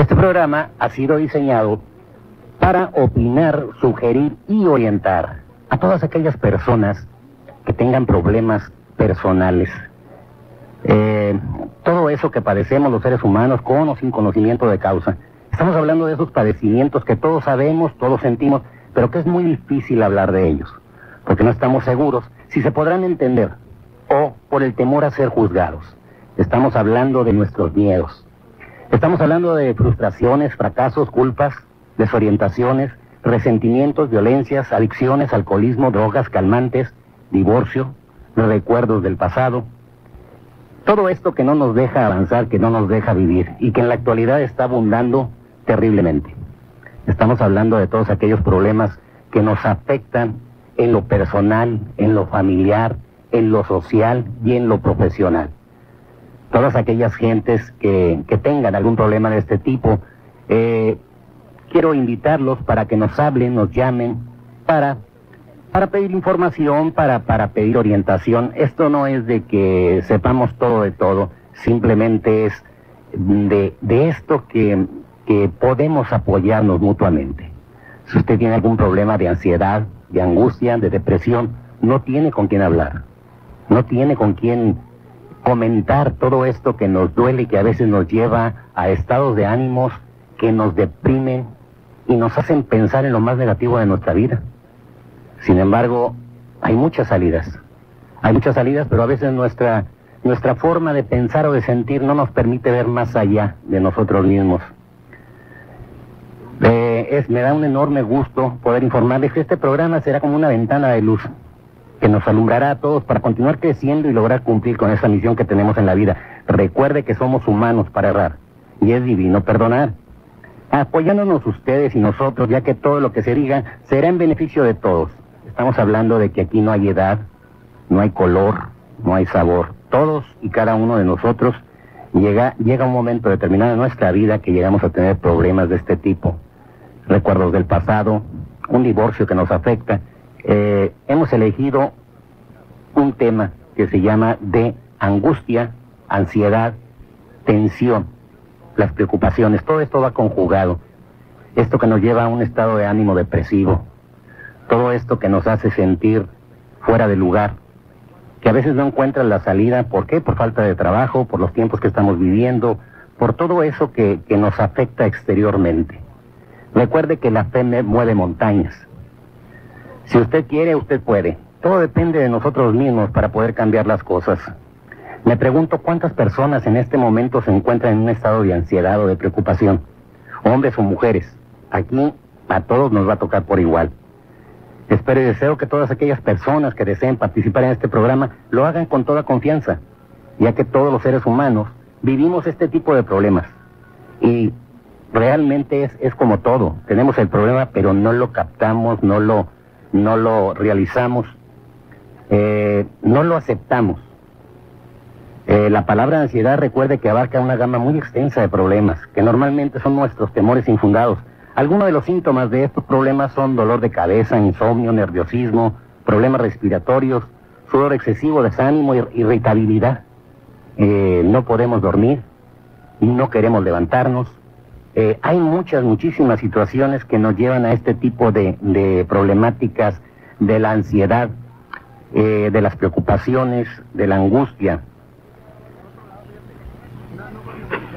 Este programa ha sido diseñado para opinar, sugerir y orientar a todas aquellas personas que tengan problemas personales. Eh, todo eso que padecemos los seres humanos con o sin conocimiento de causa. Estamos hablando de esos padecimientos que todos sabemos, todos sentimos, pero que es muy difícil hablar de ellos, porque no estamos seguros si se podrán entender o por el temor a ser juzgados. Estamos hablando de nuestros miedos. Estamos hablando de frustraciones, fracasos, culpas, desorientaciones, resentimientos, violencias, adicciones, alcoholismo, drogas, calmantes, divorcio, recuerdos del pasado. Todo esto que no nos deja avanzar, que no nos deja vivir y que en la actualidad está abundando terriblemente. Estamos hablando de todos aquellos problemas que nos afectan en lo personal, en lo familiar, en lo social y en lo profesional todas aquellas gentes que, tengan algún problema de este tipo, eh, quiero invitarlos para que nos hablen, nos llamen, para, para pedir información, para, para pedir orientación. Esto no es de que sepamos todo de todo, simplemente es de, de esto que, que podemos apoyarnos mutuamente. Si usted tiene algún problema de ansiedad, de angustia, de depresión, no tiene con quién hablar, no tiene con quién comentar todo esto que nos duele y que a veces nos lleva a estados de ánimos que nos deprimen y nos hacen pensar en lo más negativo de nuestra vida. Sin embargo, hay muchas salidas. Hay muchas salidas, pero a veces nuestra, nuestra forma de pensar o de sentir no nos permite ver más allá de nosotros mismos. Eh, me da un enorme gusto poder informarles que este programa será como una ventana de luz que nos alumbrará a todos para continuar creciendo y lograr cumplir con esa misión que tenemos en la vida. Recuerde que somos humanos para errar y es divino perdonar. Apoyándonos ustedes y nosotros, ya que todo lo que se diga será en beneficio de todos. Estamos hablando de que aquí no hay edad, no hay color, no hay sabor. Todos y cada uno de nosotros llega, llega un momento determinado en nuestra vida que llegamos a tener problemas de este tipo. Recuerdos del pasado, un divorcio que nos afecta eh, hemos elegido un tema que se llama de angustia, ansiedad, tensión, las preocupaciones, todo esto va conjugado. Esto que nos lleva a un estado de ánimo depresivo, todo esto que nos hace sentir fuera de lugar, que a veces no encuentran la salida, ¿por qué? Por falta de trabajo, por los tiempos que estamos viviendo, por todo eso que, que nos afecta exteriormente. Recuerde que la fe mueve montañas. Si usted quiere, usted puede. Todo depende de nosotros mismos para poder cambiar las cosas. Me pregunto cuántas personas en este momento se encuentran en un estado de ansiedad o de preocupación, hombres o mujeres. Aquí a todos nos va a tocar por igual. Espero y deseo que todas aquellas personas que deseen participar en este programa lo hagan con toda confianza, ya que todos los seres humanos vivimos este tipo de problemas. Y realmente es, es como todo, tenemos el problema pero no lo captamos, no lo no lo realizamos, eh, no lo aceptamos. Eh, la palabra ansiedad recuerde que abarca una gama muy extensa de problemas, que normalmente son nuestros temores infundados. Algunos de los síntomas de estos problemas son dolor de cabeza, insomnio, nerviosismo, problemas respiratorios, sudor excesivo, desánimo, irritabilidad. Eh, no podemos dormir, no queremos levantarnos, eh, hay muchas, muchísimas situaciones que nos llevan a este tipo de, problemáticas de la ansiedad, eh, de las preocupaciones, de la angustia.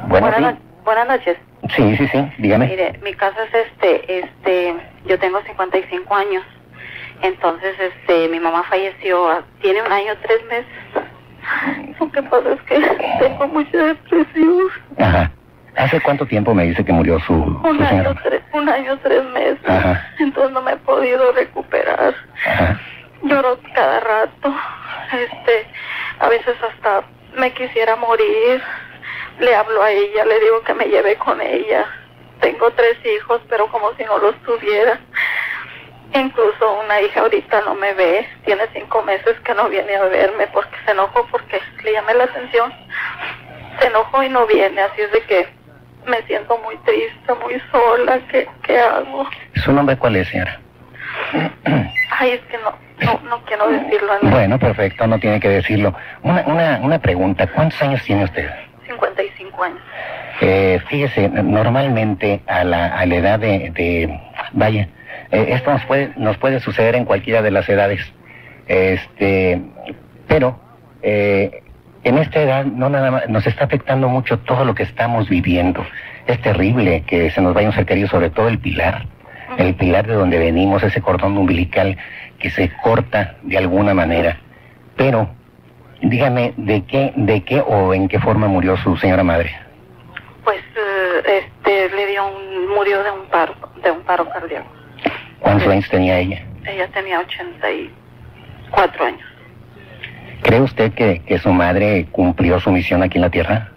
Buenas, buenas noches. Sí, sí, sí, dígame. Mire, mi caso es este, este, yo tengo 55 años Entonces, este, mi mamá falleció, tiene un año, tres meses. Lo que pasa es que tengo mucha depresión. Ajá. ¿Hace cuánto tiempo me dice que murió su, un su año, tres, un año, tres meses. Ajá. Entonces no me he podido recuperar. Ajá. Lloro cada rato. Este, a veces hasta me quisiera morir. Le hablo a ella, le digo que me lleve con ella. Tengo tres hijos, pero como si no los tuviera. Incluso una hija ahorita no me ve, tiene cinco meses que no viene a verme porque se enojó porque le llamé la atención. Se enojó y no viene, así es de que me siento muy triste, muy sola. ¿Qué, qué hago? ¿Su nombre cuál es, señora? Ay, es que no, no, no quiero decirlo. ¿no? Bueno, perfecto, no tiene que decirlo. Una, una, una pregunta, ¿cuántos años tiene usted? 55 años. Eh, fíjese, normalmente a la, a la edad de, de vaya, eh, esto nos puede, nos puede suceder en cualquiera de las edades, este, pero eh, en esta edad no nada más, nos está afectando mucho todo lo que estamos viviendo. Es terrible que se nos vaya un ser querido, sobre todo el pilar, el pilar de donde venimos, ese cordón umbilical que se corta de alguna manera. Pero, dígame, ¿de qué, de qué o en qué forma murió su señora madre? Pues eh, este le dio un murió de un paro de un paro cardíaco. ¿Cuántos años tenía ella? Ella tenía 84 años. ¿Cree usted que, que su madre cumplió su misión aquí en la Tierra?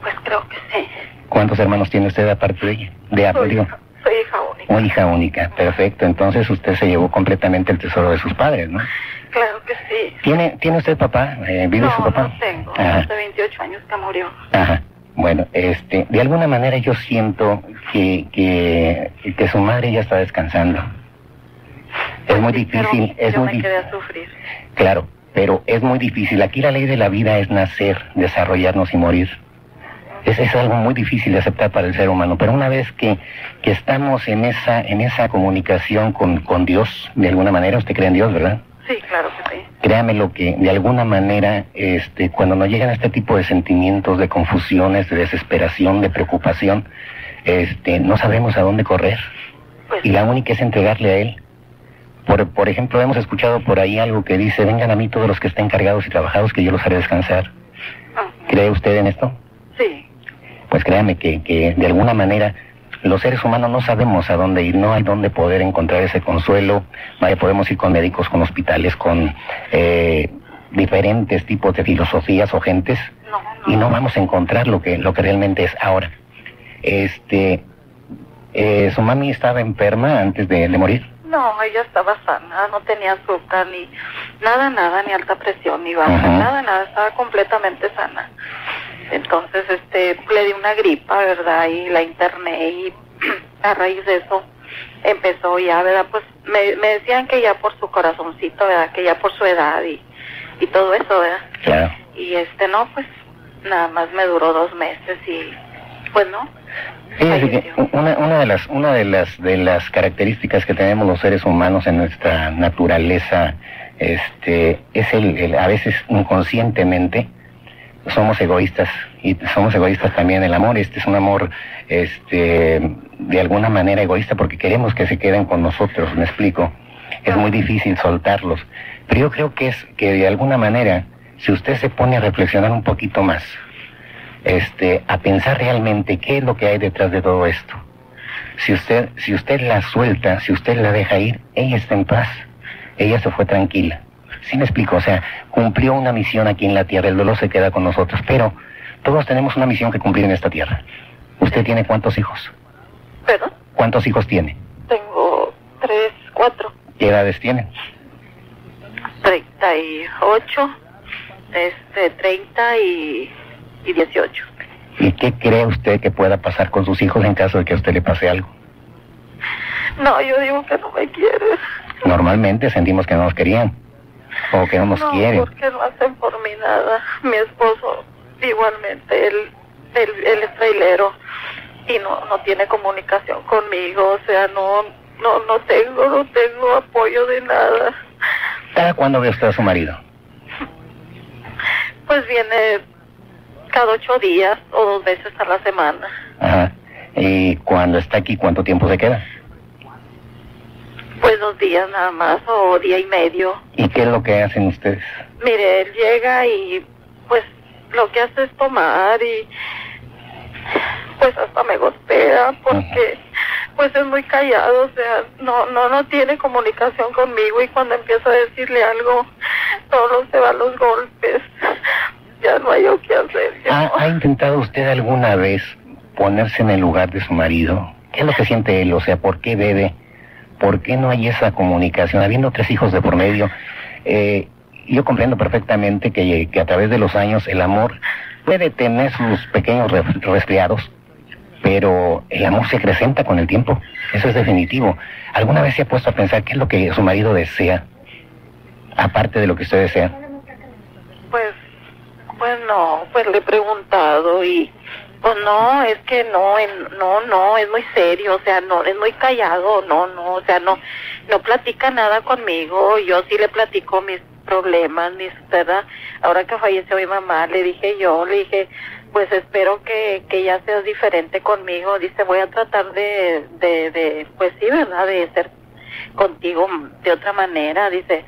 Pues creo que sí. ¿Cuántos hermanos tiene usted aparte de ella? De Soy, digo, soy hija única. una hija única. Perfecto. Entonces usted se llevó completamente el tesoro de sus padres, ¿no? Claro que sí. ¿Tiene, ¿tiene usted papá? Eh, ¿Vive no, su papá? no tengo. Ajá. Hace 28 años que murió. Ajá. Bueno, este, de alguna manera yo siento que, que, que su madre ya está descansando. Es muy Sí, pero difícil, es yo muy me difícil. quedé a sufrir. Claro, pero es muy difícil. Aquí la ley de la vida es nacer, desarrollarnos y morir. Es, es algo muy difícil de aceptar para el ser humano, pero una vez que, que estamos en esa, en esa comunicación con, con Dios, de alguna manera, usted cree en Dios, ¿verdad? Sí, claro que sí. Créame lo que de alguna manera, este, cuando nos llegan este tipo de sentimientos, de confusiones, de desesperación, de preocupación, este, no sabemos a dónde correr. Pues Y la única es entregarle a Él. Por, por ejemplo, hemos escuchado por ahí algo que dice, vengan a mí todos los que estén cargados y trabajados, que yo los haré descansar. ah, ¿Cree usted en esto? sí. Pues créame que, que de alguna manera los seres humanos no sabemos a dónde ir, no hay dónde poder encontrar ese consuelo. Vaya, podemos ir con médicos, con hospitales, con eh, diferentes tipos de filosofías o gentes No, no. y no vamos a encontrar lo que, lo que realmente es ahora. Este, eh, su mami estaba enferma antes de, de morir. No, ella estaba sana, no tenía azúcar, ni nada, nada, ni alta presión, ni baja, nada, nada, estaba completamente sana. Entonces, este, le di una gripa, ¿verdad? Y la interné y a raíz de eso empezó ya, ¿verdad? Pues me, me decían que ya por su corazoncito, ¿verdad? Que ya por su edad y, y todo eso, ¿verdad? Claro. Y este, no, pues nada más me duró dos meses y pues no. Fíjese que falleció. una, una de las una de las de las características que tenemos los seres humanos en nuestra naturaleza este es el, el- a veces inconscientemente somos egoístas y somos egoístas también en el amor. Este es un amor este de alguna manera egoísta porque queremos que se queden con nosotros me explico es muy difícil soltarlos. Pero yo creo que es que de alguna manera si usted se pone a reflexionar un poquito más este, a pensar realmente qué es lo que hay detrás de todo esto. Si usted, si usted la suelta, si usted la deja ir, ella está en paz, ella se fue tranquila. ¿Sí me explico? O sea, cumplió una misión aquí en la tierra, el dolor se queda con nosotros, pero todos tenemos una misión que cumplir en esta tierra. ¿Usted tiene cuántos hijos? Perdón, ¿Cuántos hijos tiene? tengo tres, cuatro. ¿Qué edades tienen? 38, este, 30 y, y 18. ¿Y qué cree usted que pueda pasar con sus hijos en caso de que a usted le pase algo? No, yo digo que no me quieres. Normalmente sentimos que no nos querían o que no nos no, quieren. porque no hacen por mí nada. Mi esposo, igualmente, él, él, él es trailero y no, no tiene comunicación conmigo. O sea, no, no, no tengo, no tengo apoyo de nada. ¿Cada cuándo ve usted a su marido? Pues viene cada ocho días o dos veces a la semana. Ajá. ¿Y cuando está aquí, cuánto tiempo se queda? Pues dos días nada más o día y medio. ¿Y qué es lo que hacen ustedes? Mire, él llega y pues lo que hace es tomar y pues hasta me golpea porque pues es muy callado, o sea, no no no tiene comunicación conmigo y cuando empiezo a decirle algo, todo se va a los golpes. Ya no hay qué hacer. ¿Ha, ¿Ha intentado usted alguna vez ponerse en el lugar de su marido? ¿Qué es lo que siente él? O sea, ¿por qué bebe? ¿Por qué no hay esa comunicación? Habiendo tres hijos de por medio, eh, yo comprendo perfectamente que, que, a través de los años el amor puede tener sus pequeños resfriados, pero el amor se acrecenta con el tiempo. Eso es definitivo. ¿Alguna vez se ha puesto a pensar qué es lo que su marido desea, aparte de lo que usted desea? No, pues le he preguntado y pues no, es que no, no, no, es muy serio, o sea, no, es muy callado, no, no, o sea, no, no platica nada conmigo, yo sí le platico mis problemas, mis, ¿verdad? Ahora que falleció mi mamá, le dije yo, le dije, pues espero que, que ya seas diferente conmigo, dice, voy a tratar de, de, de, pues sí, ¿verdad? De ser contigo de otra manera, dice,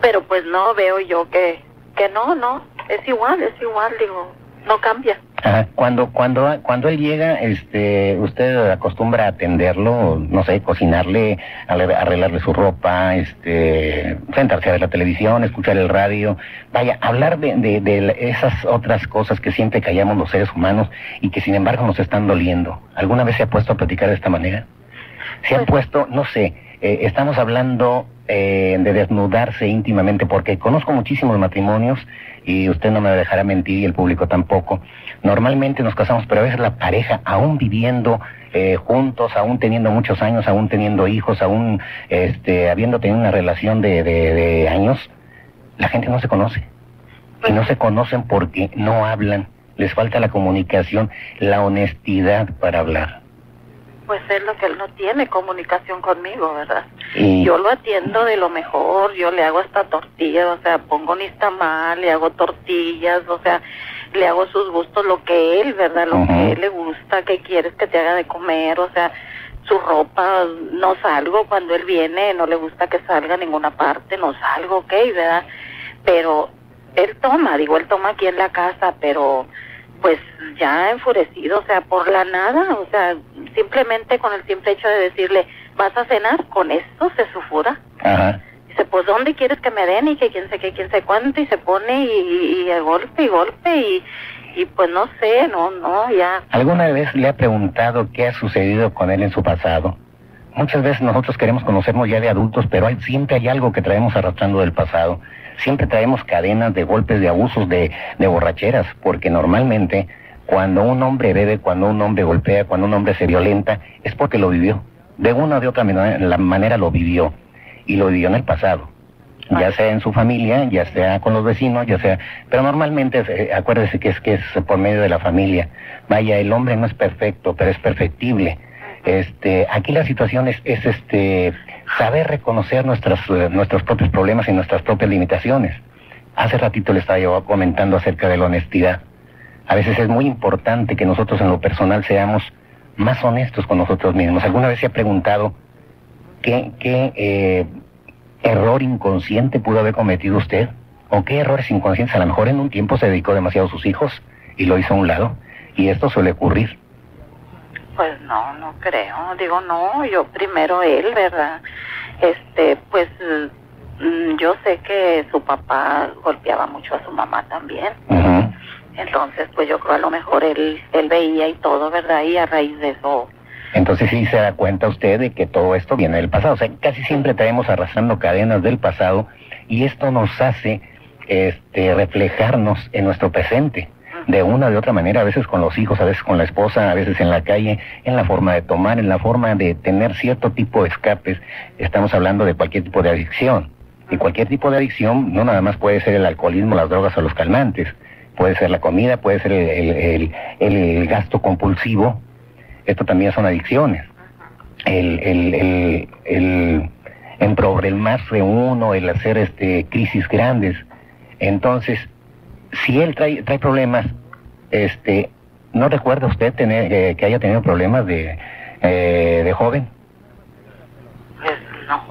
pero pues no veo yo que, que no, no, es igual, es igual, digo, no cambia. Ajá. Cuando, cuando, cuando él llega, este, usted acostumbra a atenderlo, no sé, cocinarle, arreglarle su ropa, este, sentarse a ver la televisión, escuchar el radio, vaya, hablar de, de, de esas otras cosas que siempre callamos los seres humanos y que sin embargo nos están doliendo. ¿Alguna vez se ha puesto a platicar de esta manera? Se ha Pues- puesto, no sé, eh, estamos hablando eh, de desnudarse íntimamente porque conozco muchísimos matrimonios y usted no me dejará mentir y el público tampoco. Normalmente nos casamos, pero a veces la pareja, aún viviendo eh, juntos, aún teniendo muchos años, aún teniendo hijos, aún este, habiendo tenido una relación de, de, de años, la gente no se conoce. Y no se conocen porque no hablan. Les falta la comunicación, la honestidad para hablar. Pues es lo que él no tiene comunicación conmigo, ¿verdad? Y Yo lo atiendo de lo mejor, yo le hago hasta tortillas, o sea, pongo nixtamal, le hago tortillas, o sea, le hago sus gustos, lo que él, ¿verdad? Lo que él le gusta, que quieres que te haga de comer, o sea, su ropa, no salgo cuando él viene, no le gusta que salga a ninguna parte, no salgo, ok, ¿verdad? Pero él toma, digo, él toma aquí en la casa, pero pues ya enfurecido, o sea, por la nada, o sea, simplemente con el simple hecho de decirle, vas a cenar, con esto se sufura. Ajá. Dice, pues ¿dónde quieres que me den? Y que quién sé qué, quién sé cuánto, y se pone y, y, y a golpe y golpe, y, y pues no sé, no, no, ya. ¿Alguna vez le ha preguntado qué ha sucedido con él en su pasado? Muchas veces nosotros queremos conocernos ya de adultos, pero hay, siempre hay algo que traemos arrastrando del pasado. Siempre traemos cadenas de golpes, de abusos, de, de borracheras, porque normalmente cuando un hombre bebe, cuando un hombre golpea, cuando un hombre se violenta, es porque lo vivió. De una o de otra manera, la manera lo vivió. Y lo vivió en el pasado. Ya sea en su familia, ya sea con los vecinos, ya sea... Pero normalmente, eh, acuérdese que es que es por medio de la familia. Vaya, el hombre no es perfecto, pero es perfectible. Este, aquí la situación es, es este, saber reconocer nuestras, eh, nuestros propios problemas y nuestras propias limitaciones. Hace ratito le estaba yo comentando acerca de la honestidad. A veces es muy importante que nosotros en lo personal seamos más honestos con nosotros mismos. ¿Alguna vez se ha preguntado qué, eh, error inconsciente pudo haber cometido usted? ¿O qué errores inconscientes? A lo mejor en un tiempo se dedicó demasiado a sus hijos y lo hizo a un lado. Y esto suele ocurrir. Pues no, no creo. Digo, no, yo primero él, ¿verdad? Este, pues mm, yo sé que su papá golpeaba mucho a su mamá también. Entonces, pues yo creo a lo mejor él, él veía y todo, ¿verdad? Y a raíz de eso, Entonces sí se da cuenta usted de que todo esto viene del pasado. O sea, casi siempre traemos arrastrando cadenas del pasado y esto nos hace este, reflejarnos en nuestro presente. De una de otra manera, a veces con los hijos, a veces con la esposa, a veces en la calle, en la forma de tomar, en la forma de tener cierto tipo de escapes. Estamos hablando de cualquier tipo de adicción. Y cualquier tipo de adicción no nada más puede ser el alcoholismo, las drogas o los calmantes. Puede ser la comida, puede ser el, el- el- gasto compulsivo, esto también son adicciones. El, el, el, el uno, el hacer este crisis grandes. Entonces, si él trae, trae problemas, este, ¿no recuerda usted tener, eh, que haya tenido problemas de, eh, de joven? pues no,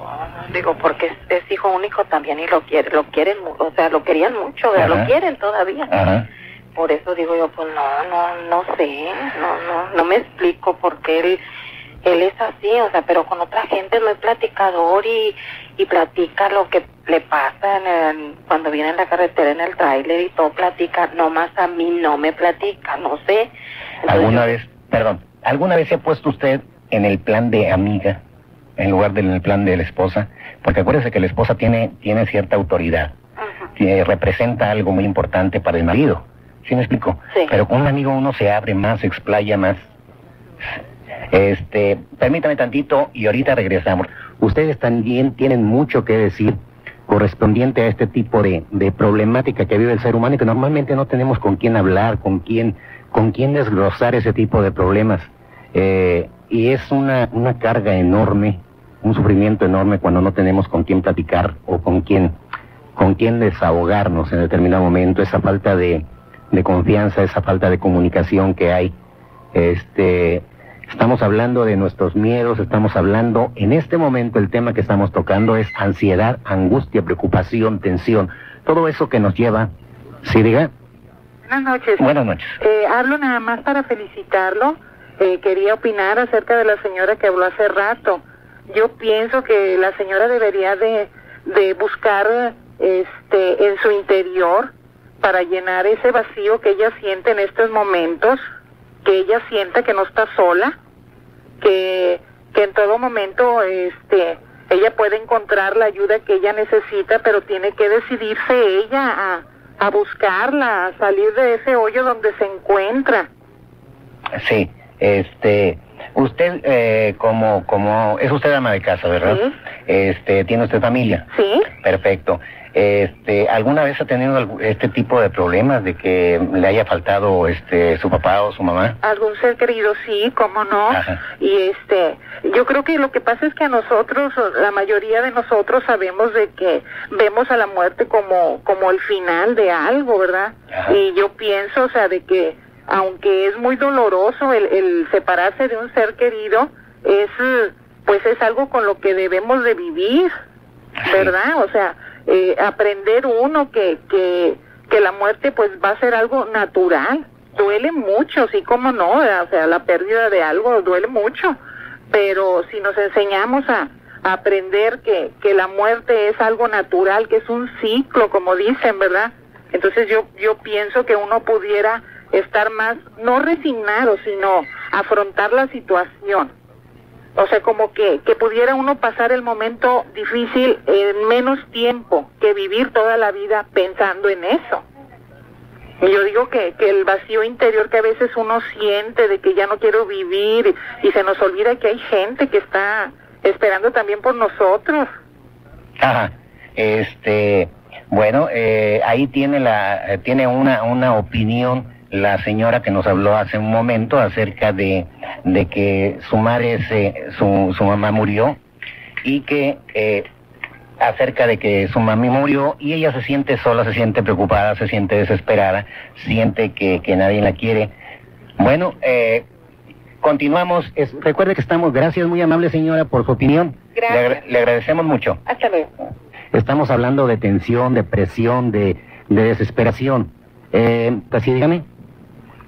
digo, porque es, hijo único también y lo quiere, lo quieren, o sea, lo querían mucho, lo quieren todavía. Por eso digo yo, pues no, no, no sé, no, no, no me explico por qué él, él es así, o sea, pero con otra gente no es platicador y, y platica lo que le pasa en cuando viene en la carretera en el tráiler y todo platica, nomás a mí no me platica, no sé. ¿Alguna vez, perdón, alguna vez se ha puesto usted en el plan de amiga en lugar del plan de la esposa? Porque acuérdese que la esposa tiene, tiene cierta autoridad, que representa algo muy importante para el marido. ¿Sí me explico? Sí. Pero con un amigo uno se abre más, se explaya más. Este, permítame tantito y ahorita regresamos. Ustedes también tienen mucho que decir correspondiente a este tipo de, de problemática que vive el ser humano y que normalmente no tenemos con quién hablar, con quién, con quién desglosar ese tipo de problemas. Eh, y es una, una carga enorme, un sufrimiento enorme cuando no tenemos con quién platicar o con quién, con quién desahogarnos en determinado momento, esa falta de, de confianza, esa falta de comunicación que hay. Este, estamos hablando de nuestros miedos, estamos hablando, en este momento el tema que estamos tocando es ansiedad, angustia, preocupación, tensión, todo eso que nos lleva, sí diga. Buenas noches. Buenas noches. Eh, hablo nada más para felicitarlo. Eh, quería opinar acerca de la señora que habló hace rato. Yo pienso que la señora debería de, de buscar este en su interior para llenar ese vacío que ella siente en estos momentos, que ella sienta que no está sola, que, que en todo momento este ella puede encontrar la ayuda que ella necesita, pero tiene que decidirse ella a, a buscarla, a salir de ese hoyo donde se encuentra. Sí, este, usted eh, como como es usted ama de casa, ¿verdad? Sí. Este, tiene usted familia. Sí. Perfecto. Este, ¿alguna vez ha tenido este tipo de problemas de que le haya faltado este su papá o su mamá? algún ser querido sí cómo no Ajá. y este yo creo que lo que pasa es que a nosotros la mayoría de nosotros sabemos de que vemos a la muerte como como el final de algo verdad Ajá. y yo pienso o sea de que aunque es muy doloroso el, el separarse de un ser querido es pues es algo con lo que debemos de vivir verdad o sea eh, aprender uno que que que la muerte pues va a ser algo natural duele mucho, sí, como no, o sea, la pérdida de algo duele mucho, pero si nos enseñamos a, a aprender que, que la muerte es algo natural, que es un ciclo, como dicen, ¿verdad? Entonces yo, yo pienso que uno pudiera estar más, no resignado, sino afrontar la situación. O sea, como que, que pudiera uno pasar el momento difícil en menos tiempo que vivir toda la vida pensando en eso. Y yo digo que, que el vacío interior que a veces uno siente de que ya no quiero vivir y se nos olvida que hay gente que está esperando también por nosotros. Ajá. Este, bueno, eh, ahí tiene la eh, tiene una una opinión la señora que nos habló hace un momento acerca de, de que su madre se, su, su mamá murió y que eh, acerca de que su mami murió y ella se siente sola, se siente preocupada, se siente desesperada, siente que, que nadie la quiere. Bueno, eh, continuamos. Es- recuerde que estamos, gracias muy amable señora por su opinión. Gracias. Le, agra- le agradecemos mucho. Hasta luego. Estamos hablando de tensión, de presión, de, de desesperación. Eh, así dígame.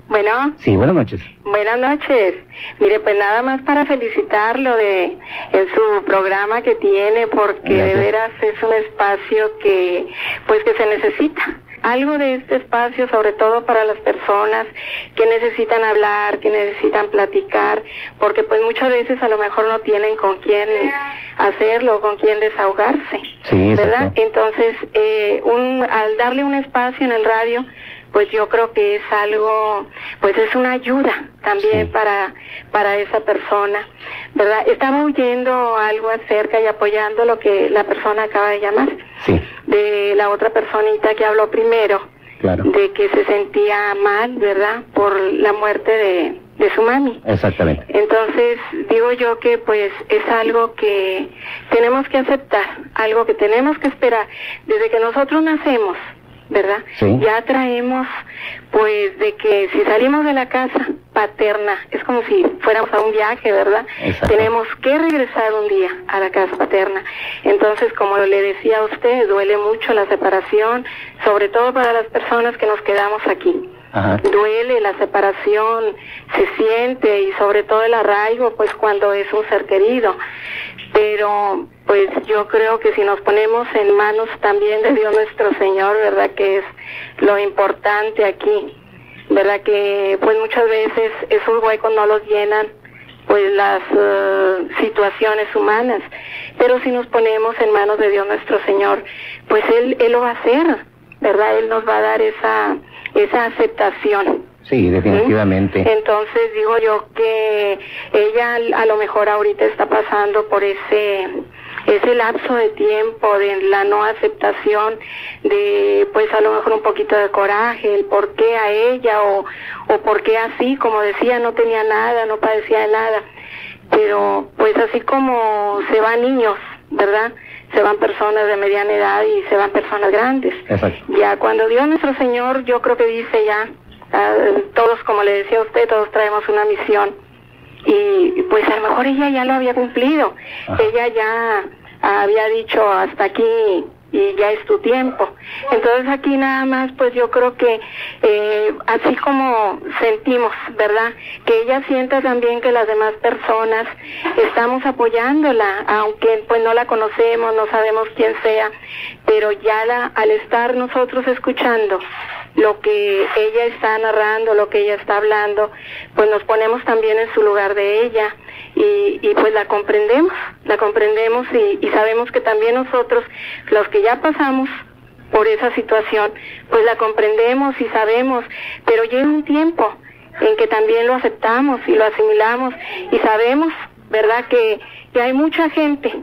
Bueno, Sí, buenas noches. buenas noches. Mire, pues nada más para felicitarlo de en su programa que tiene, porque de veras es un espacio que, pues que se necesita. Algo de este espacio, sobre todo para las personas que necesitan hablar, que necesitan platicar, porque pues muchas veces a lo mejor no tienen con quién hacerlo, con quién desahogarse. Sí, ¿verdad? Entonces, eh, un, al darle un espacio en el radio, pues yo creo que es algo, pues es una ayuda también Sí. para, para esa persona, ¿verdad? Estaba oyendo algo acerca y apoyando lo que la persona acaba de llamar, Sí, de la otra personita que habló primero, claro. de que se sentía mal, ¿verdad? Por la muerte de, de su mami. Exactamente. Entonces, digo yo que pues es algo que tenemos que aceptar, algo que tenemos que esperar. Desde que nosotros nacemos, ¿verdad? Sí. Ya traemos, pues, de que si salimos de la casa, paterna. Es como si fuéramos a un viaje, ¿verdad? Tenemos que regresar un día a la casa paterna. Entonces, como le decía a usted, duele mucho la separación, sobre todo para las personas que nos quedamos aquí. Duele la separación, se siente y sobre todo el arraigo, pues cuando es un ser querido. Pero pues yo creo que si nos ponemos en manos también de Dios nuestro Señor, ¿verdad? Que es lo importante aquí, ¿verdad? Que pues muchas veces esos huecos no los llenan pues las eh, situaciones humanas, pero si nos ponemos en manos de Dios nuestro Señor, pues Él, Él lo va a hacer, ¿verdad? Él nos va a dar esa, esa aceptación. Sí, definitivamente. Entonces digo yo que ella a lo mejor ahorita está pasando por ese ese lapso de tiempo de la no aceptación, de pues a lo mejor un poquito de coraje, el por qué a ella o, o por qué así, como decía, no tenía nada, no padecía de nada. Pero pues así como se van niños, ¿verdad? Se van personas de mediana edad y se van personas grandes. Ya cuando Dios nuestro Señor, yo creo que dice ya, ah, todos como le decía a usted, todos traemos una misión y pues a lo mejor ella ya lo había cumplido, ella ya había dicho hasta aquí y ya es tu tiempo. Entonces aquí nada más, pues yo creo que eh, así como sentimos, ¿verdad? Que ella sienta también que las demás personas estamos apoyándola, aunque pues no la conocemos, no sabemos quién sea, pero ya la, al estar nosotros escuchando lo que ella está narrando, lo que ella está hablando, pues nos ponemos también en su lugar de ella y, y pues la comprendemos, la comprendemos y, y sabemos que también nosotros, los que ya pasamos por esa situación, pues la comprendemos y sabemos, pero llega un tiempo en que también lo aceptamos y lo asimilamos y sabemos, ¿verdad? Que, que hay mucha gente,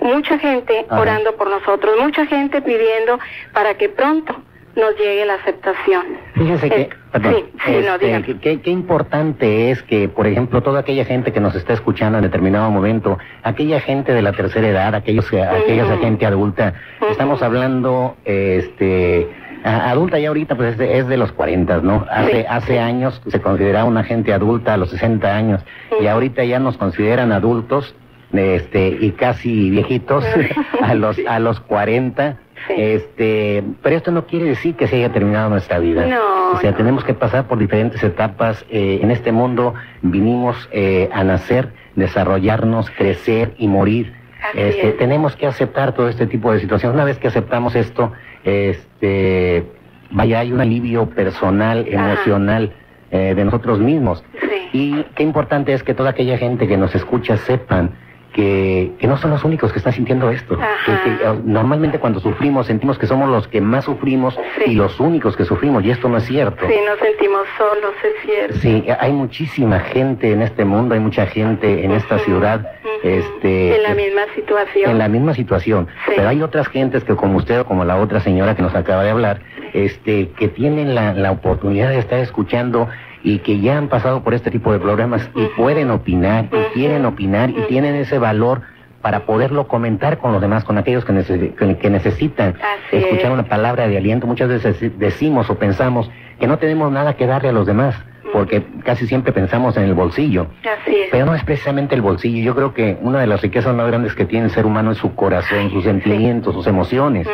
mucha gente orando por nosotros, mucha gente pidiendo para que pronto nos llegue la aceptación. Fíjese que, este, que, qué importante es que, por ejemplo, toda aquella gente que nos está escuchando en determinado momento, aquella gente de la tercera edad, aquellos, aquella gente adulta, estamos hablando, este, adulta ya ahorita pues es de, los 40, ¿no? Hace, hace años se consideraba una gente adulta a los 60 años y ahorita ya nos consideran adultos este y casi viejitos a los a los 40 este, pero esto no quiere decir que se haya terminado nuestra vida. No, o sea, tenemos que pasar por diferentes etapas. Eh, en este mundo vinimos eh, a nacer, desarrollarnos, crecer y morir. Este, tenemos que aceptar todo este tipo de situaciones. Una vez que aceptamos esto, este, vaya, hay un alivio personal, emocional eh, de nosotros mismos. Y qué importante es que toda aquella gente que nos escucha sepan que, que, no son los únicos que están sintiendo esto. Que, oh, normalmente cuando sufrimos sentimos que somos los que más sufrimos y los únicos que sufrimos y esto no es cierto. Sí, nos sentimos solos, es cierto. Sí, hay muchísima gente en este mundo, hay mucha gente en esta ciudad. este, en la misma situación. En la misma situación. Pero hay otras gentes que como usted o como la otra señora que nos acaba de hablar, este, que tienen la, la oportunidad de estar escuchando y que ya han pasado por este tipo de programas y pueden opinar y quieren opinar y tienen ese valor para poderlo comentar con los demás, con aquellos que, que, necesitan escuchar una palabra de aliento. Muchas veces decimos o pensamos que no tenemos nada que darle a los demás, porque casi siempre pensamos en el bolsillo. Pero no es precisamente el bolsillo. Yo creo que una de las riquezas más grandes que tiene el ser humano es su corazón, sus sentimientos, sus emociones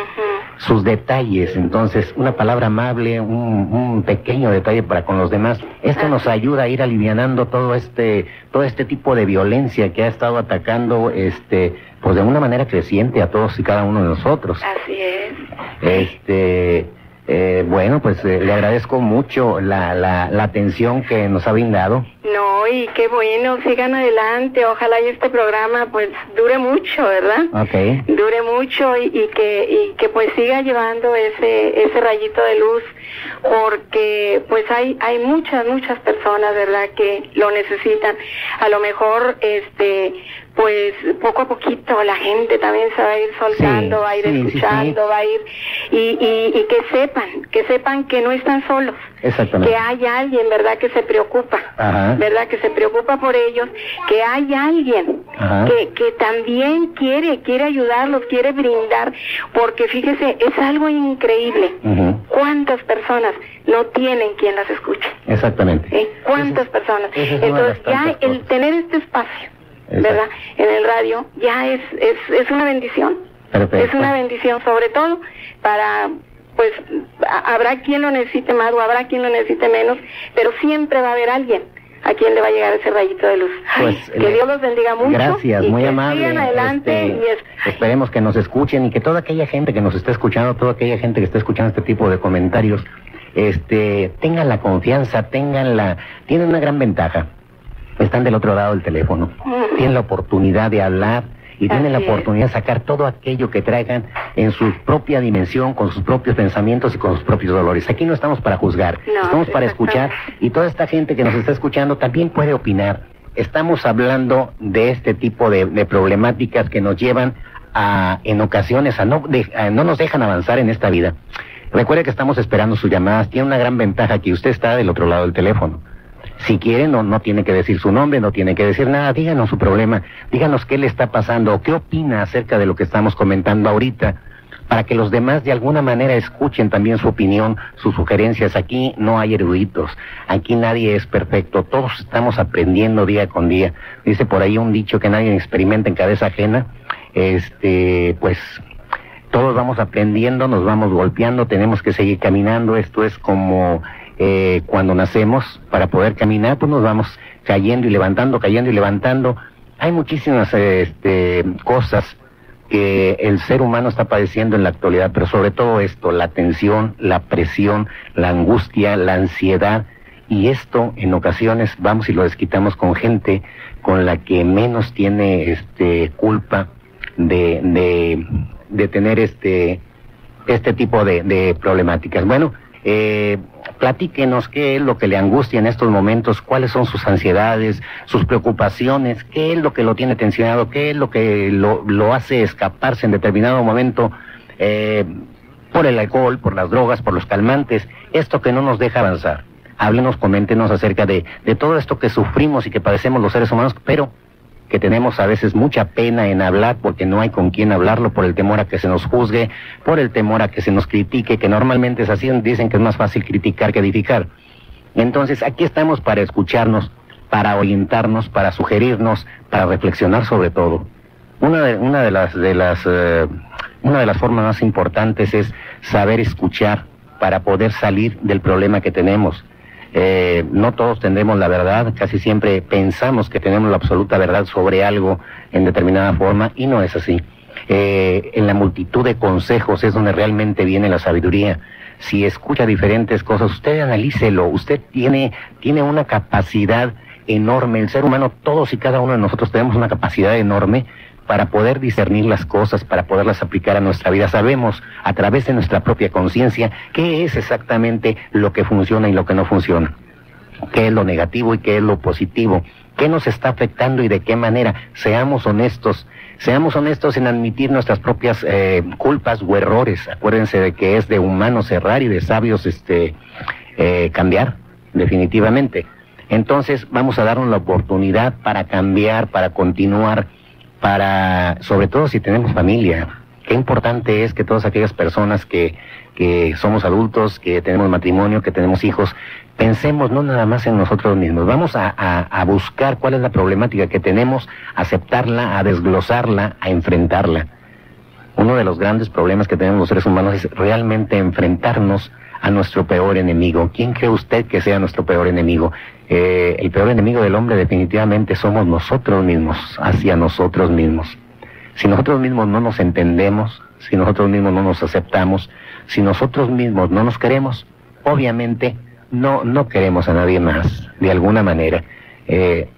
sus detalles. Entonces, una palabra amable, un, pequeño detalle para con los demás, esto nos ayuda a ir alivianando todo este, todo este tipo de violencia que ha estado atacando, este, pues de una manera creciente a todos y cada uno de nosotros. Así es. Este, eh, bueno, pues eh, le agradezco mucho la, la, la, atención que nos ha brindado. No, y qué bueno, sigan adelante, ojalá y este programa pues dure mucho, ¿verdad? Ok. Dure mucho y, y, que, y que pues siga llevando ese, ese rayito de luz, porque pues hay, hay muchas, muchas personas, ¿verdad?, que lo necesitan. A lo mejor, este, pues poco a poquito la gente también se va a ir soltando, va a ir escuchando, va a ir y, y, y, que sepan, que sepan que no están solos, Exactamente. que hay alguien, ¿verdad?, que se preocupa, Ajá. ¿verdad?, que se preocupa por ellos, que hay alguien Ajá. que, que también quiere, quiere ayudarlos, quiere brindar, porque fíjese, es algo increíble. Ujú. ¿Cuántas personas no tienen quien las escuche? Exactamente. ¿Eh? ¿Cuántas personas? es Entonces ya el cosas. tener este espacio, Exacto. ¿verdad? En el radio ya es, es, es una bendición. Perfecto. Es una bendición, sobre todo para, pues, a- habrá quien lo necesite más o habrá quien lo necesite menos, pero siempre va a haber alguien a quien le va a llegar ese rayito de luz. Ay, Pues, que Dios los bendiga mucho. Gracias, y muy que amable. Sigan adelante Este, y es, Esperemos que nos escuchen y que toda aquella gente que nos está escuchando, toda aquella gente que está escuchando este tipo de comentarios, este, tengan la confianza, tengan la, tienen una gran ventaja. Están del otro lado del teléfono, tienen la oportunidad de hablar y tienen la es. oportunidad de sacar todo aquello que traigan en su propia dimensión, con sus propios pensamientos y con sus propios dolores. Aquí no estamos para juzgar, No, estamos para escuchar y toda esta gente que nos está escuchando también puede opinar. Estamos hablando de este tipo de, de problemáticas que nos llevan a, en ocasiones, a no, de- a no nos dejan avanzar en esta vida. Recuerde que estamos esperando sus llamadas. Tiene una gran ventaja que usted está del otro lado del teléfono. Si quiere, no, no tiene que decir su nombre, no tiene que decir nada. Díganos su problema. Díganos qué le está pasando o qué opina acerca de lo que estamos comentando ahorita para que los demás de alguna manera escuchen también su opinión, sus sugerencias. Aquí no hay eruditos, aquí nadie es perfecto, todos estamos aprendiendo día con día. Dice por ahí un dicho que nadie experimenta en cabeza ajena. Este, pues todos vamos aprendiendo, nos vamos golpeando, tenemos que seguir caminando. Esto es como eh, cuando nacemos, para poder caminar, pues nos vamos cayendo y levantando, cayendo y levantando. Hay muchísimas este, cosas que el ser humano está padeciendo en la actualidad, pero sobre todo esto, la tensión, la presión, la angustia, la ansiedad, y esto en ocasiones vamos y lo desquitamos con gente con la que menos tiene este culpa de, de, de tener este este tipo de, de problemáticas. Bueno, eh, platíquenos qué es lo que le angustia en estos momentos, cuáles son sus ansiedades, sus preocupaciones, qué es lo que lo tiene tensionado, qué es lo que lo, lo hace escaparse en determinado momento eh, por el alcohol, por las drogas, por los calmantes, esto que no nos deja avanzar. Háblenos, coméntenos acerca de, de todo esto que sufrimos y que padecemos los seres humanos, pero que tenemos a veces mucha pena en hablar porque no hay con quién hablarlo por el temor a que se nos juzgue, por el temor a que se nos critique, que normalmente es así, dicen que es más fácil criticar que edificar. Entonces, aquí estamos para escucharnos, para orientarnos, para sugerirnos, para reflexionar sobre todo. Una de, una de las de las eh, una de las formas más importantes es saber escuchar para poder salir del problema que tenemos. Eh, no todos tendremos la verdad, casi siempre pensamos que tenemos la absoluta verdad sobre algo en determinada forma y no es así. Eh, en la multitud de consejos es donde realmente viene la sabiduría. Si escucha diferentes cosas, usted analícelo, usted tiene, tiene una capacidad enorme, el ser humano, todos y cada uno de nosotros tenemos una capacidad enorme para poder discernir las cosas, para poderlas aplicar a nuestra vida. Sabemos a través de nuestra propia conciencia qué es exactamente lo que funciona y lo que no funciona, qué es lo negativo y qué es lo positivo, qué nos está afectando y de qué manera. Seamos honestos, seamos honestos en admitir nuestras propias eh, culpas o errores. Acuérdense de que es de humanos errar y de sabios este, eh, cambiar, definitivamente. Entonces vamos a darnos la oportunidad para cambiar, para continuar para, sobre todo si tenemos familia, qué importante es que todas aquellas personas que, que somos adultos, que tenemos matrimonio, que tenemos hijos, pensemos no nada más en nosotros mismos, vamos a, a, a buscar cuál es la problemática que tenemos, aceptarla, a desglosarla, a enfrentarla. Uno de los grandes problemas que tenemos los seres humanos es realmente enfrentarnos a nuestro peor enemigo. ¿Quién cree usted que sea nuestro peor enemigo? Eh, el peor enemigo del hombre definitivamente somos nosotros mismos, hacia nosotros mismos. Si nosotros mismos no nos entendemos, si nosotros mismos no nos aceptamos, si nosotros mismos no nos queremos, obviamente no, no queremos a nadie más, de alguna manera. Eh,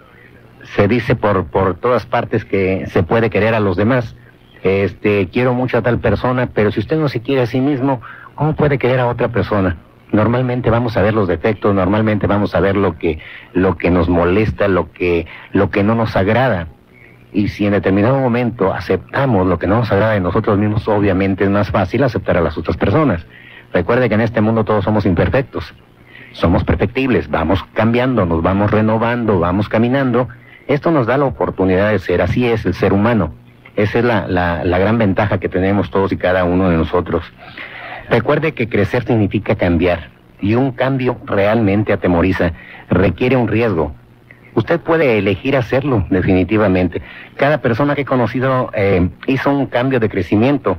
se dice por, por todas partes que se puede querer a los demás. Este, quiero mucho a tal persona, pero si usted no se quiere a sí mismo, ¿cómo puede querer a otra persona? Normalmente vamos a ver los defectos, normalmente vamos a ver lo que, lo que nos molesta, lo que, lo que no nos agrada. Y si en determinado momento aceptamos lo que no nos agrada de nosotros mismos, obviamente es más fácil aceptar a las otras personas. Recuerde que en este mundo todos somos imperfectos. somos perfectibles, vamos cambiando, nos vamos renovando, vamos caminando. Esto nos da la oportunidad de ser, así es el ser humano. Esa es la, la, la gran ventaja que tenemos todos y cada uno de nosotros. Recuerde que crecer significa cambiar y un cambio realmente atemoriza, requiere un riesgo. Usted puede elegir hacerlo, definitivamente. Cada persona que he conocido eh, hizo un cambio de crecimiento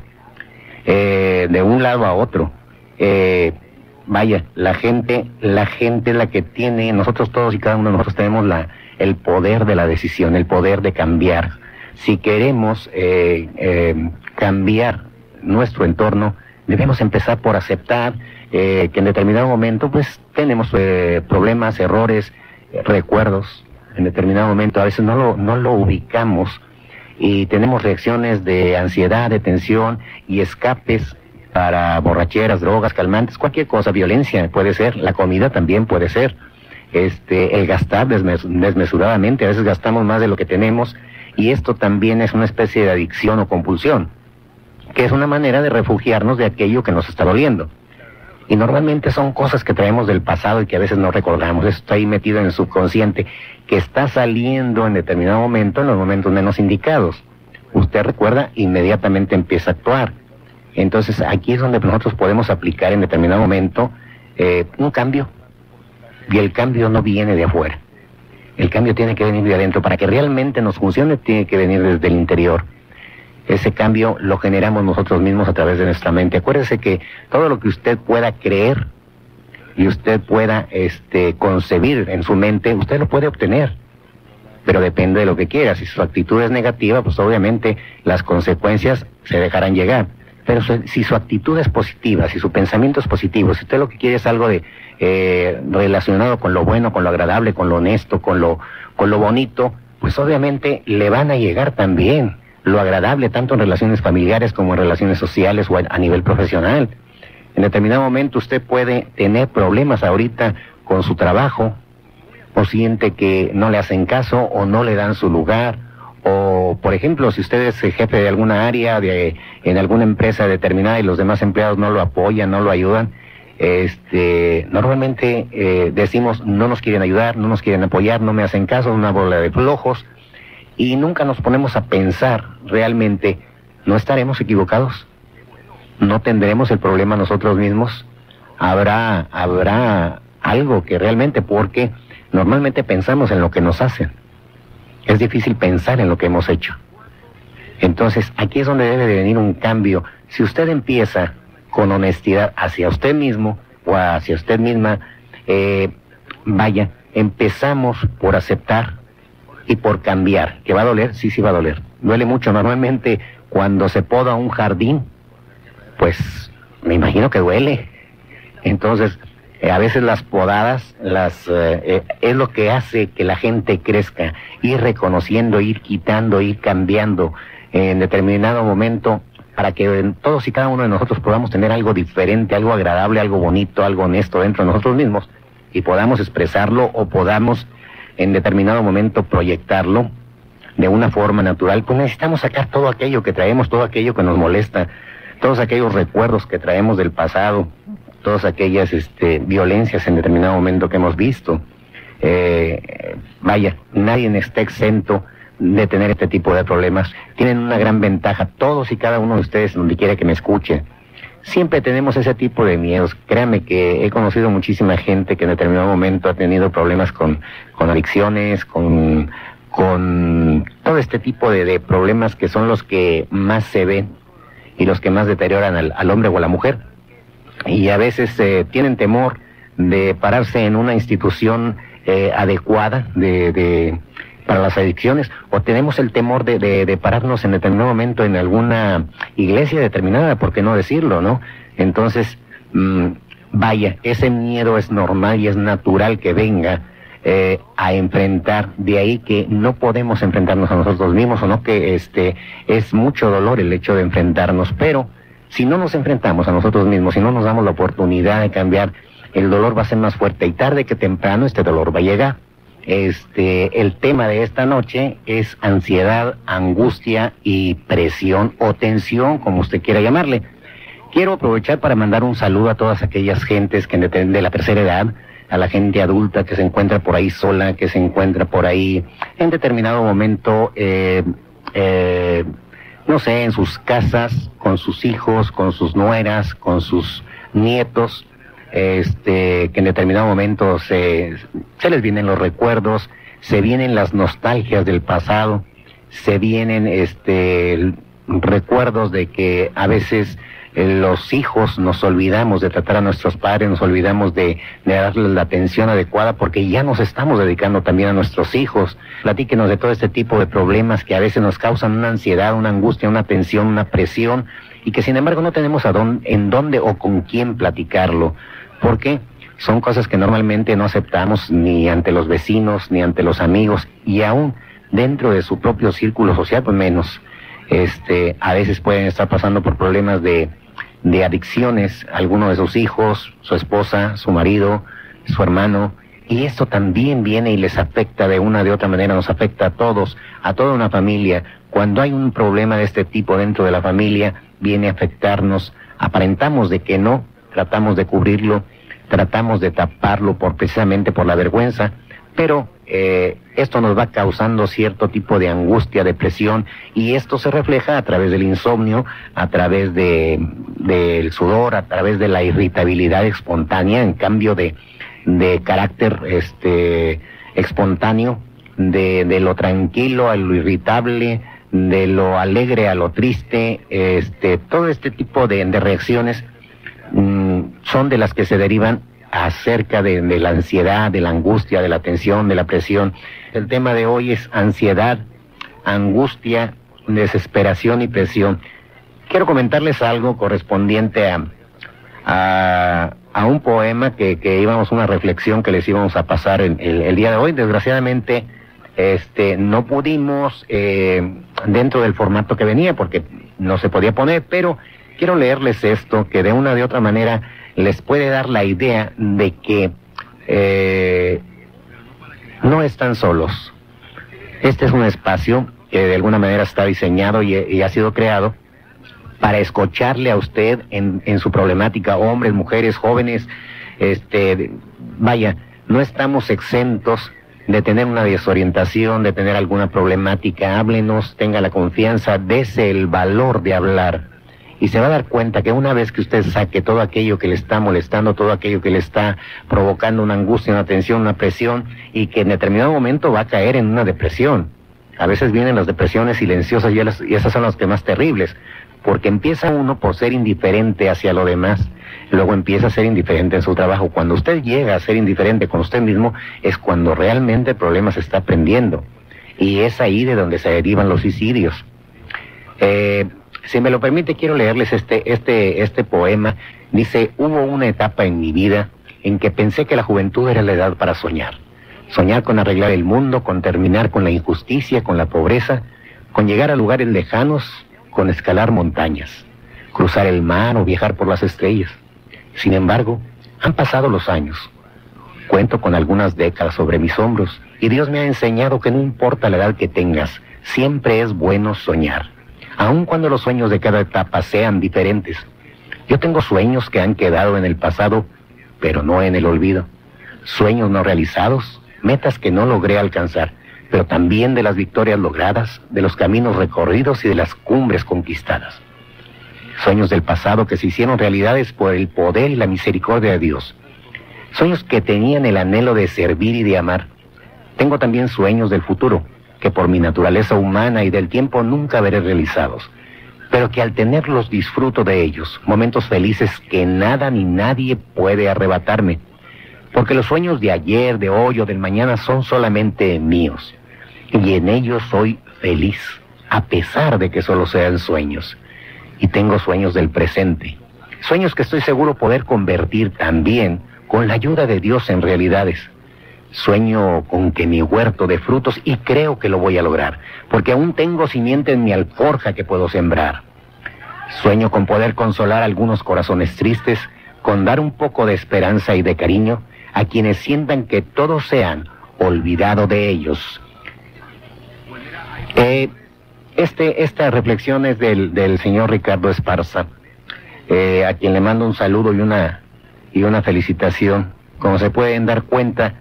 eh, de un lado a otro. Eh, vaya, la gente, la gente es la que tiene, nosotros todos y cada uno de nosotros tenemos la, el poder de la decisión, el poder de cambiar. Si queremos eh, eh, cambiar nuestro entorno, debemos empezar por aceptar eh, que en determinado momento pues tenemos eh, problemas, errores, eh, recuerdos. En determinado momento a veces no lo, no lo ubicamos y tenemos reacciones de ansiedad, de tensión y escapes para borracheras, drogas, calmantes, cualquier cosa, violencia puede ser, la comida también puede ser, este, el gastar desmes desmesuradamente, a veces gastamos más de lo que tenemos y esto también es una especie de adicción o compulsión, que es una manera de refugiarnos de aquello que nos está doliendo. Y normalmente son cosas que traemos del pasado y que a veces no recordamos. Eso está ahí metido en el subconsciente, que está saliendo en determinado momento, en los momentos menos indicados. Usted recuerda, inmediatamente empieza a actuar. Entonces aquí es donde nosotros podemos aplicar en determinado momento eh, un cambio. Y el cambio no viene de afuera. El cambio tiene que venir de adentro. Para que realmente nos funcione, tiene que venir desde el interior. Ese cambio lo generamos nosotros mismos a través de nuestra mente. Acuérdese que todo lo que usted pueda creer y usted pueda este, concebir en su mente, usted lo puede obtener. Pero depende de lo que quiera. Si su actitud es negativa, pues obviamente las consecuencias se dejarán llegar. Pero si su actitud es positiva, si su pensamiento es positivo, si usted lo que quiere es algo de eh, relacionado con lo bueno, con lo agradable, con lo honesto, con lo, con lo bonito, pues obviamente le van a llegar también lo agradable tanto en relaciones familiares como en relaciones sociales o a nivel profesional. En determinado momento usted puede tener problemas ahorita con su trabajo, o siente que no le hacen caso o no le dan su lugar, o por ejemplo, si usted es jefe de alguna área, de, en alguna empresa determinada y los demás empleados no lo apoyan, no lo ayudan, este, normalmente eh, decimos no nos quieren ayudar, no nos quieren apoyar, no me hacen caso, una bola de flojos, y nunca nos ponemos a pensar realmente, ¿no estaremos equivocados? ¿No tendremos el problema nosotros mismos? ¿Habrá, habrá algo que realmente, porque normalmente pensamos en lo que nos hacen. Es difícil pensar en lo que hemos hecho. Entonces, aquí es donde debe de venir un cambio. Si usted empieza con honestidad hacia usted mismo o hacia usted misma, eh, vaya, empezamos por aceptar y por cambiar. ¿Que va a doler? Sí, sí va a doler. Duele mucho. Normalmente cuando se poda un jardín, pues me imagino que duele. Entonces, eh, a veces las podadas las eh, eh, es lo que hace que la gente crezca, ir reconociendo, ir quitando, ir cambiando en determinado momento para que todos y cada uno de nosotros podamos tener algo diferente, algo agradable, algo bonito, algo honesto dentro de nosotros mismos y podamos expresarlo o podamos en determinado momento proyectarlo de una forma natural, pues necesitamos sacar todo aquello que traemos, todo aquello que nos molesta, todos aquellos recuerdos que traemos del pasado, todas aquellas este, violencias en determinado momento que hemos visto. Eh, vaya, nadie está exento de tener este tipo de problemas. Tienen una gran ventaja, todos y cada uno de ustedes, donde quiera que me escuchen. Siempre tenemos ese tipo de miedos. Créanme que he conocido muchísima gente que en determinado momento ha tenido problemas con, con adicciones, con, con todo este tipo de, de, problemas que son los que más se ven y los que más deterioran al, al hombre o a la mujer. Y a veces eh, tienen temor de pararse en una institución eh, adecuada de, de, para las adicciones o tenemos el temor de, de, de, pararnos en determinado momento en alguna iglesia determinada, ¿por qué no decirlo, no? Entonces, mmm, vaya, ese miedo es normal y es natural que venga eh, a enfrentar, de ahí que no podemos enfrentarnos a nosotros mismos o no, que este es mucho dolor el hecho de enfrentarnos, pero si no nos enfrentamos a nosotros mismos, si no nos damos la oportunidad de cambiar, el dolor va a ser más fuerte y tarde que temprano este dolor va a llegar. Este, el tema de esta noche es ansiedad, angustia y presión o tensión, como usted quiera llamarle. Quiero aprovechar para mandar un saludo a todas aquellas gentes que de la tercera edad, a la gente adulta que se encuentra por ahí sola, que se encuentra por ahí en determinado momento, eh, eh, no sé, en sus casas, con sus hijos, con sus nueras, con sus nietos, este, que en determinado momento se, se les vienen los recuerdos, se vienen las nostalgias del pasado, se vienen este, recuerdos de que a veces los hijos nos olvidamos de tratar a nuestros padres, nos olvidamos de, darles la atención adecuada porque ya nos estamos dedicando también a nuestros hijos. Platíquenos de todo este tipo de problemas que a veces nos causan una ansiedad, una angustia, una tensión, una presión y que sin embargo no tenemos a dónde, en dónde o con quién platicarlo. Porque Son cosas que normalmente no aceptamos ni ante los vecinos, ni ante los amigos y aún dentro de su propio círculo social, pues menos. Este, a veces pueden estar pasando por problemas de de adicciones, alguno de sus hijos, su esposa, su marido, su hermano, y esto también viene y les afecta de una de otra manera, nos afecta a todos, a toda una familia. Cuando hay un problema de este tipo dentro de la familia, viene a afectarnos, aparentamos de que no, tratamos de cubrirlo, tratamos de taparlo por precisamente por la vergüenza, pero eh, esto nos va causando cierto tipo de angustia, depresión, y esto se refleja a través del insomnio, a través de, del sudor, a través de la irritabilidad espontánea, en cambio de, de carácter este, espontáneo, de, de lo tranquilo a lo irritable, de lo alegre a lo triste, este, todo este tipo de, de reacciones mm, son de las que se derivan acerca de, la ansiedad, de la angustia, de la tensión, de la presión. El tema de hoy es ansiedad, angustia, desesperación y presión. Quiero comentarles algo correspondiente a, a, un poema que, que, íbamos, una reflexión que les íbamos a pasar el, el, día de hoy. Desgraciadamente, este, no pudimos eh, dentro del formato que venía porque no se podía poner, pero quiero leerles esto que de una de otra manera les puede dar la idea de que eh, no están solos. Este es un espacio que de alguna manera está diseñado y, ha sido creado para escucharle a usted en, en, su problemática, hombres, mujeres, jóvenes, este, vaya, no estamos exentos de tener una desorientación, de tener alguna problemática, háblenos, tenga la confianza, dese el valor de hablar y se va a dar cuenta que una vez que usted saque todo aquello que le está molestando, todo aquello que le está provocando una angustia, una tensión, una presión, y que en determinado momento va a caer en una depresión. A veces vienen las depresiones silenciosas y, esas son las que más terribles, porque empieza uno por ser indiferente hacia lo demás, luego empieza a ser indiferente en su trabajo. Cuando usted llega a ser indiferente con usted mismo, es cuando realmente el problema se está aprendiendo. Y es ahí de donde se derivan los suicidios. Eh, si me lo permite, quiero leerles este, este, este poema. Dice, hubo una etapa en mi vida en que pensé que la juventud era la edad para soñar. Soñar con arreglar el mundo, con terminar con la injusticia, con la pobreza, con llegar a lugares lejanos, con escalar montañas, cruzar el mar o viajar por las estrellas. Sin embargo, han pasado los años. Cuento con algunas décadas sobre mis hombros y Dios me ha enseñado que no importa la edad que tengas, siempre es bueno soñar aun cuando los sueños de cada etapa sean diferentes. Yo tengo sueños que han quedado en el pasado, pero no en el olvido. Sueños no realizados, metas que no logré alcanzar, pero también de las victorias logradas, de los caminos recorridos y de las cumbres conquistadas. Sueños del pasado que se hicieron realidades por el poder y la misericordia de Dios. Sueños que tenían el anhelo de servir y de amar. Tengo también sueños del futuro, que por mi naturaleza humana y del tiempo nunca veré realizados, pero que al tenerlos disfruto de ellos, momentos felices que nada ni nadie puede arrebatarme, porque los sueños de ayer, de hoy o del mañana son solamente míos, y en ellos soy feliz, a pesar de que solo sean sueños, y tengo sueños del presente, sueños que estoy seguro poder convertir también con la ayuda de Dios en realidades Sueño con que mi huerto de frutos y creo que lo voy a lograr, porque aún tengo simiente en mi alforja que puedo sembrar. Sueño con poder consolar algunos corazones tristes, con dar un poco de esperanza y de cariño a quienes sientan que todos sean olvidado de ellos. Eh, este, del, del señor Ricardo Esparza, eh, a quien le mando un saludo y una, y una felicitación como se pueden dar cuenta,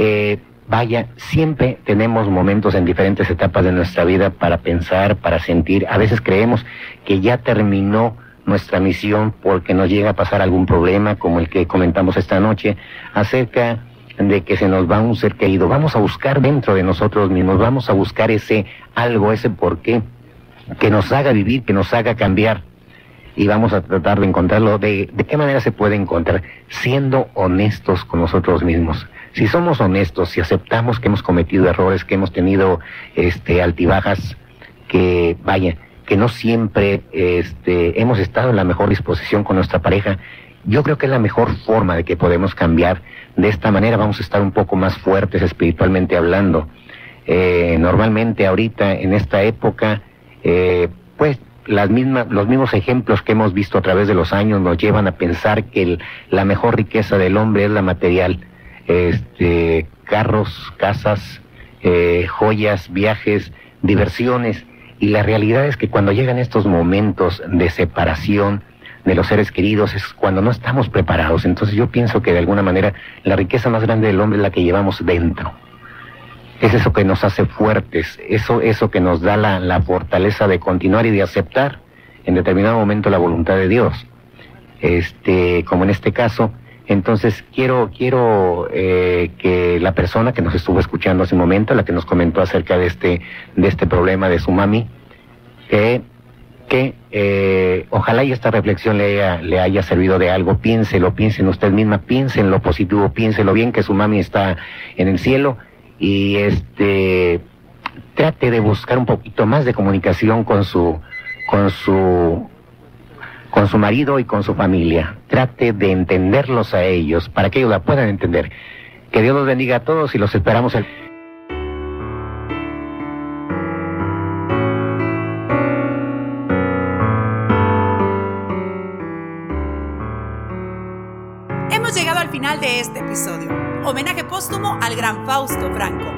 eh, vaya, siempre tenemos momentos en diferentes etapas de nuestra vida para pensar, para sentir. A veces creemos que ya terminó nuestra misión porque nos llega a pasar algún problema como el que comentamos esta noche acerca de que se nos va un ser querido. Vamos a buscar dentro de nosotros mismos, vamos a buscar ese algo, ese porqué que nos haga vivir, que nos haga cambiar y vamos a tratar de encontrarlo. ¿De, de qué manera se puede encontrar? Siendo honestos con nosotros mismos. Si somos honestos, si aceptamos que hemos cometido errores, que hemos tenido este, altibajas, que vaya, que no siempre este, hemos estado en la mejor disposición con nuestra pareja, yo creo que es la mejor forma de que podemos cambiar. De esta manera vamos a estar un poco más fuertes espiritualmente hablando. Eh, normalmente ahorita, en esta época, eh, pues las mismas, los mismos ejemplos que hemos visto a través de los años nos llevan a pensar que la mejor riqueza del hombre es la material. Este, carros, casas, eh, joyas, viajes, diversiones. Y la realidad es que cuando llegan estos momentos de separación de los seres queridos es cuando no estamos preparados. Entonces yo pienso que de alguna manera la riqueza más grande del hombre es la que llevamos dentro es eso que nos hace fuertes, eso, eso que nos da la, la, fortaleza de continuar y de aceptar en determinado momento la voluntad de Dios. Este, como en este caso, entonces quiero, quiero eh, que la persona que nos estuvo escuchando hace un momento, la que nos comentó acerca de este, de este problema de su mami, que, que eh, ojalá y esta reflexión le haya, le haya servido de algo, piénselo, piensen usted misma, piensen lo positivo, piénselo bien que su mami está en el cielo. Y este trate de buscar un poquito más de comunicación con su con su con su marido y con su familia. Trate de entenderlos a ellos para que ellos la puedan entender. Que Dios los bendiga a todos y los esperamos el Hemos llegado al final de este episodio. Homenaje póstumo al gran Fausto Franco.